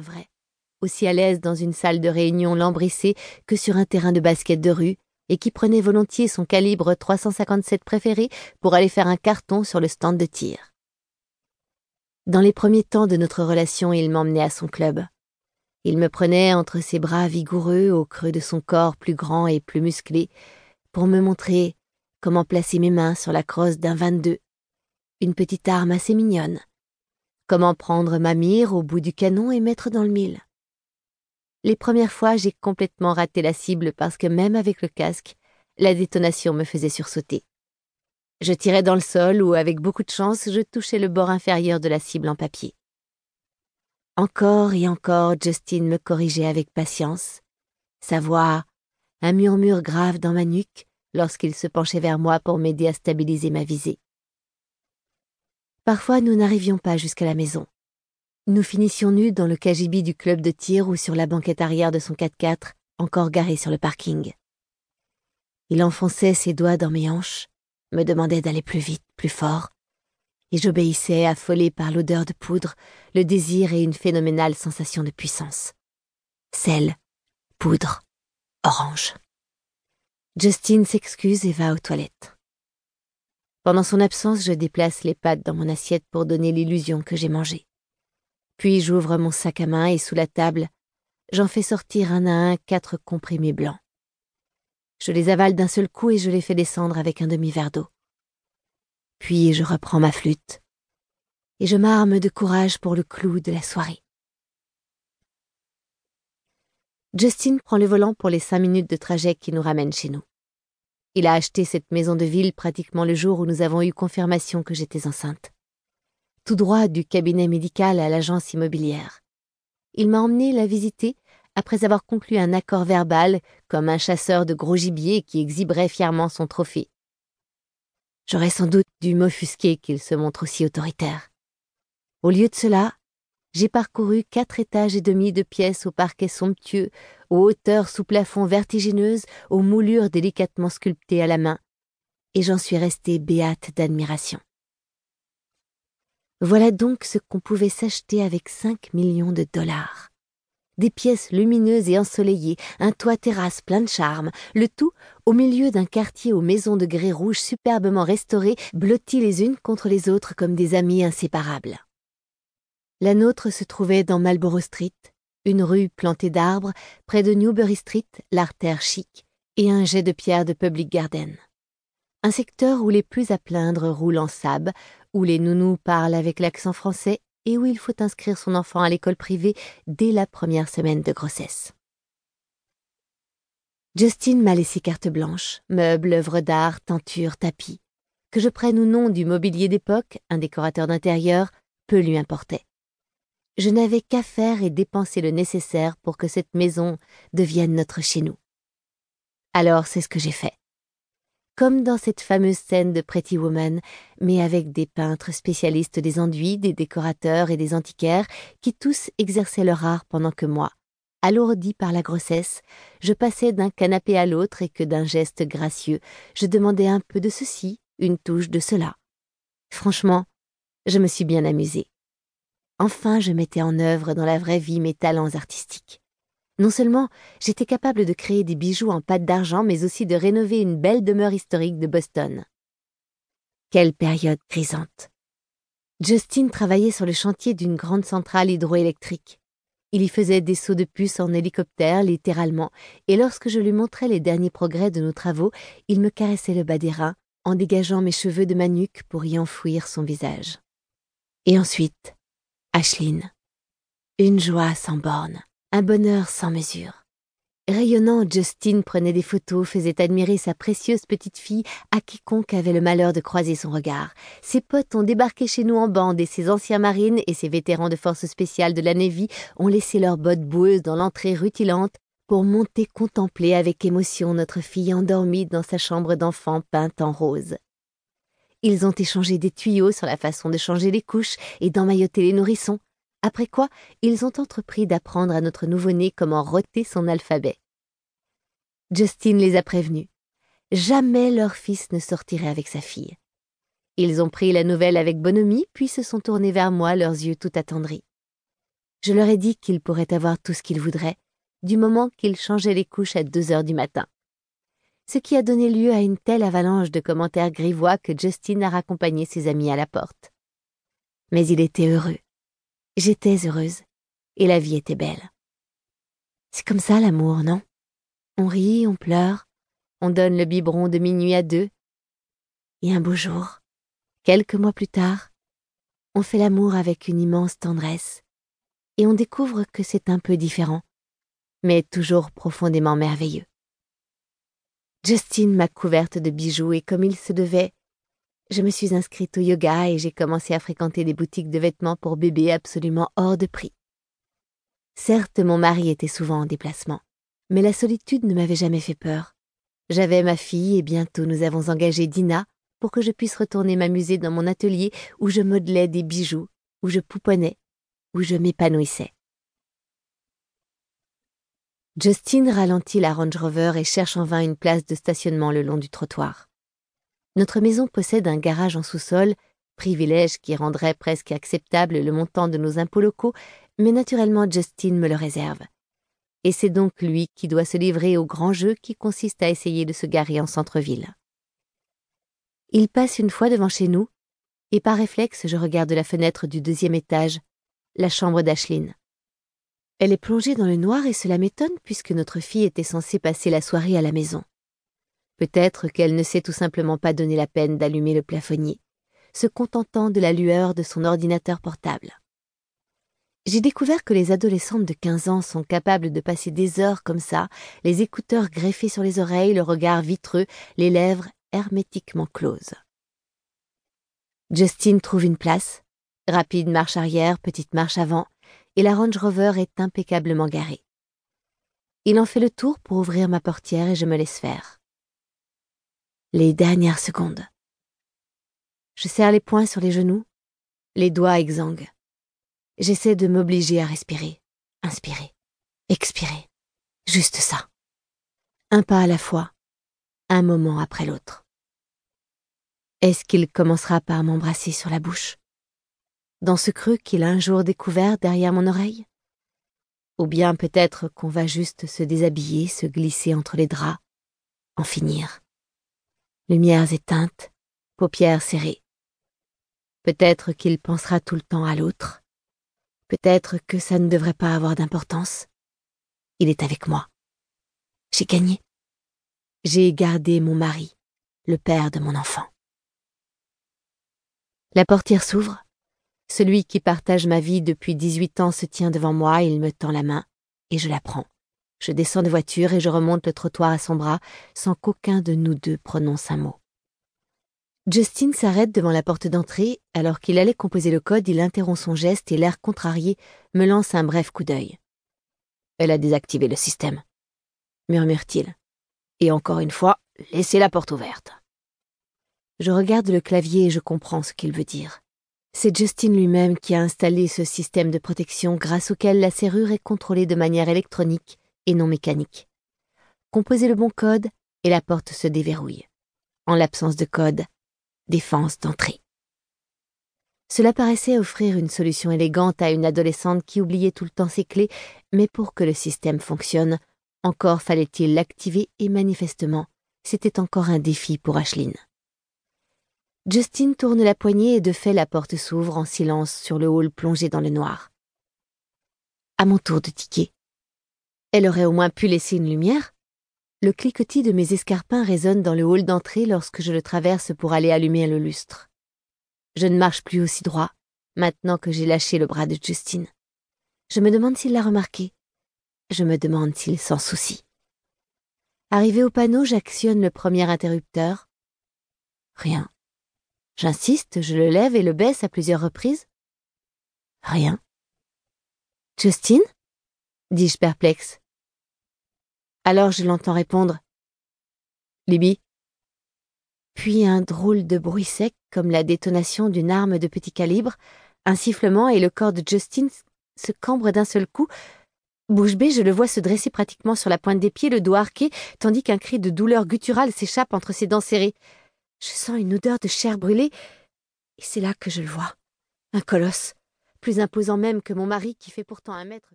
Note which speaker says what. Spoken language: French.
Speaker 1: vrai, aussi à l'aise dans une salle de réunion lambrissée que sur un terrain de basket de rue, et qui prenait volontiers son calibre 357 préféré pour aller faire un carton sur le stand de tir. Dans les premiers temps de notre relation, il m'emmenait à son club. Il me prenait entre ses bras vigoureux au creux de son corps plus grand et plus musclé pour me montrer comment placer mes mains sur la crosse d'un 22, une petite arme assez mignonne, comment prendre ma mire au bout du canon et mettre dans le mille? Les premières fois, j'ai complètement raté la cible parce que même avec le casque, la détonation me faisait sursauter. Je tirais dans le sol ou, avec beaucoup de chance, je touchais le bord inférieur de la cible en papier. Encore et encore, Justin me corrigeait avec patience. Sa voix, un murmure grave dans ma nuque lorsqu'il se penchait vers moi pour m'aider à stabiliser ma visée. Parfois, nous n'arrivions pas jusqu'à la maison. Nous finissions nus dans le cagibi du club de tir ou sur la banquette arrière de son 4x4, encore garé sur le parking. Il enfonçait ses doigts dans mes hanches, me demandait d'aller plus vite, plus fort, et j'obéissais affolé par l'odeur de poudre, le désir et une phénoménale sensation de puissance. Sel, poudre, orange. Justine s'excuse et va aux toilettes. Pendant son absence, je déplace les pâtes dans mon assiette pour donner l'illusion que j'ai mangé. Puis j'ouvre mon sac à main et sous la table, j'en fais sortir un à un quatre comprimés blancs. Je les avale d'un seul coup et je les fais descendre avec un demi-verre d'eau. Puis je reprends ma flûte et je m'arme de courage pour le clou de la soirée. Justin prend le volant pour les cinq minutes de trajet qui nous ramènent chez nous. Il a acheté cette maison de ville pratiquement le jour où nous avons eu confirmation que j'étais enceinte tout droit du cabinet médical à l'agence immobilière. Il m'a emmené la visiter après avoir conclu un accord verbal comme un chasseur de gros gibier qui exhiberait fièrement son trophée. J'aurais sans doute dû m'offusquer qu'il se montre aussi autoritaire. Au lieu de cela, j'ai parcouru quatre étages et demi de pièces au parquet somptueux, aux hauteurs sous plafond vertigineuses, aux moulures délicatement sculptées à la main, et j'en suis restée béate d'admiration. Voilà donc ce qu'on pouvait s'acheter avec cinq millions de dollars. Des pièces lumineuses et ensoleillées, un toit terrasse plein de charme, le tout au milieu d'un quartier aux maisons de grès rouge superbement restaurées, blotties les unes contre les autres comme des amies inséparables. La nôtre se trouvait dans Marlborough Street, une rue plantée d'arbres, près de Newbury Street, l'artère chic, et un jet de pierre de Public Garden. Un secteur où les plus à plaindre roulent en sable, où les nounous parlent avec l'accent français et où il faut inscrire son enfant à l'école privée dès la première semaine de grossesse. Justine m'a laissé carte blanche, meubles, œuvres d'art, teintures, tapis. Que je prenne ou non du mobilier d'époque, un décorateur d'intérieur, peu lui importait. Je n'avais qu'à faire et dépenser le nécessaire pour que cette maison devienne notre chez nous. Alors c'est ce que j'ai fait comme dans cette fameuse scène de Pretty Woman, mais avec des peintres spécialistes des enduits, des décorateurs et des antiquaires, qui tous exerçaient leur art pendant que moi, alourdi par la grossesse, je passais d'un canapé à l'autre et que d'un geste gracieux, je demandais un peu de ceci, une touche de cela. Franchement, je me suis bien amusée. Enfin, je mettais en œuvre dans la vraie vie mes talents artistiques. Non seulement j'étais capable de créer des bijoux en pâte d'argent, mais aussi de rénover une belle demeure historique de Boston. Quelle période grisante. Justin travaillait sur le chantier d'une grande centrale hydroélectrique. Il y faisait des sauts de puce en hélicoptère, littéralement, et lorsque je lui montrais les derniers progrès de nos travaux, il me caressait le bas des reins, en dégageant mes cheveux de ma nuque pour y enfouir son visage. Et ensuite, Ashlyn. Une joie sans borne un bonheur sans mesure. Rayonnant, Justine prenait des photos, faisait admirer sa précieuse petite fille à quiconque avait le malheur de croiser son regard. Ses potes ont débarqué chez nous en bande et ses anciens marines et ses vétérans de force spéciale de la Navy ont laissé leurs bottes boueuses dans l'entrée rutilante pour monter contempler avec émotion notre fille endormie dans sa chambre d'enfant peinte en rose. Ils ont échangé des tuyaux sur la façon de changer les couches et d'emmailloter les nourrissons, après quoi ils ont entrepris d'apprendre à notre nouveau-né comment roter son alphabet. Justine les a prévenus. Jamais leur fils ne sortirait avec sa fille. Ils ont pris la nouvelle avec bonhomie, puis se sont tournés vers moi, leurs yeux tout attendris. Je leur ai dit qu'ils pourraient avoir tout ce qu'ils voudraient, du moment qu'ils changeaient les couches à deux heures du matin. Ce qui a donné lieu à une telle avalanche de commentaires grivois que Justin a raccompagné ses amis à la porte. Mais il était heureux. J'étais heureuse. Et la vie était belle. C'est comme ça l'amour, non? On rit, on pleure, on donne le biberon de minuit à deux. Et un beau jour, quelques mois plus tard, on fait l'amour avec une immense tendresse, et on découvre que c'est un peu différent, mais toujours profondément merveilleux. Justine m'a couverte de bijoux et comme il se devait, je me suis inscrite au yoga et j'ai commencé à fréquenter des boutiques de vêtements pour bébés absolument hors de prix. Certes, mon mari était souvent en déplacement, mais la solitude ne m'avait jamais fait peur. J'avais ma fille et bientôt nous avons engagé Dina pour que je puisse retourner m'amuser dans mon atelier où je modelais des bijoux, où je pouponnais, où je m'épanouissais. Justine ralentit la Range Rover et cherche en vain une place de stationnement le long du trottoir. Notre maison possède un garage en sous-sol, privilège qui rendrait presque acceptable le montant de nos impôts locaux, mais naturellement Justine me le réserve. Et c'est donc lui qui doit se livrer au grand jeu qui consiste à essayer de se garer en centre-ville. Il passe une fois devant chez nous, et par réflexe je regarde la fenêtre du deuxième étage, la chambre d'Ashlyn. Elle est plongée dans le noir et cela m'étonne puisque notre fille était censée passer la soirée à la maison. Peut-être qu'elle ne s'est tout simplement pas donné la peine d'allumer le plafonnier, se contentant de la lueur de son ordinateur portable. J'ai découvert que les adolescentes de 15 ans sont capables de passer des heures comme ça, les écouteurs greffés sur les oreilles, le regard vitreux, les lèvres hermétiquement closes. Justine trouve une place, rapide marche arrière, petite marche avant, et la Range Rover est impeccablement garée. Il en fait le tour pour ouvrir ma portière et je me laisse faire. Les dernières secondes. Je serre les poings sur les genoux, les doigts exsangues. J'essaie de m'obliger à respirer, inspirer, expirer. Juste ça. Un pas à la fois, un moment après l'autre. Est-ce qu'il commencera par m'embrasser sur la bouche? Dans ce creux qu'il a un jour découvert derrière mon oreille? Ou bien peut-être qu'on va juste se déshabiller, se glisser entre les draps, en finir. Lumières éteintes, paupières serrées. Peut-être qu'il pensera tout le temps à l'autre. Peut-être que ça ne devrait pas avoir d'importance. Il est avec moi. J'ai gagné. J'ai gardé mon mari, le père de mon enfant. La portière s'ouvre celui qui partage ma vie depuis dix-huit ans se tient devant moi, il me tend la main, et je la prends. Je descends de voiture et je remonte le trottoir à son bras, sans qu'aucun de nous deux prononce un mot. Justin s'arrête devant la porte d'entrée, alors qu'il allait composer le code, il interrompt son geste et l'air contrarié me lance un bref coup d'œil. Elle a désactivé le système, murmure-t-il. Et encore une fois, laissez la porte ouverte. Je regarde le clavier et je comprends ce qu'il veut dire. C'est Justin lui-même qui a installé ce système de protection grâce auquel la serrure est contrôlée de manière électronique et non mécanique. Composez le bon code et la porte se déverrouille. En l'absence de code, défense d'entrée. Cela paraissait offrir une solution élégante à une adolescente qui oubliait tout le temps ses clés, mais pour que le système fonctionne, encore fallait-il l'activer et manifestement, c'était encore un défi pour Ashlyn. Justine tourne la poignée et de fait la porte s'ouvre en silence sur le hall plongé dans le noir. À mon tour de tiquer. Elle aurait au moins pu laisser une lumière. Le cliquetis de mes escarpins résonne dans le hall d'entrée lorsque je le traverse pour aller allumer le lustre. Je ne marche plus aussi droit, maintenant que j'ai lâché le bras de Justine. Je me demande s'il l'a remarqué. Je me demande s'il s'en soucie. Arrivé au panneau, j'actionne le premier interrupteur. Rien. J'insiste, je le lève et le baisse à plusieurs reprises. Rien. Justine? dis-je perplexe. Alors je l'entends répondre. Libby? Puis un drôle de bruit sec comme la détonation d'une arme de petit calibre, un sifflement et le corps de Justine se cambre d'un seul coup. Bouche bée, je le vois se dresser pratiquement sur la pointe des pieds, le dos arqué, tandis qu'un cri de douleur gutturale s'échappe entre ses dents serrées. Je sens une odeur de chair brûlée, et c'est là que je le vois. Un colosse, plus imposant même que mon mari qui fait pourtant un mètre.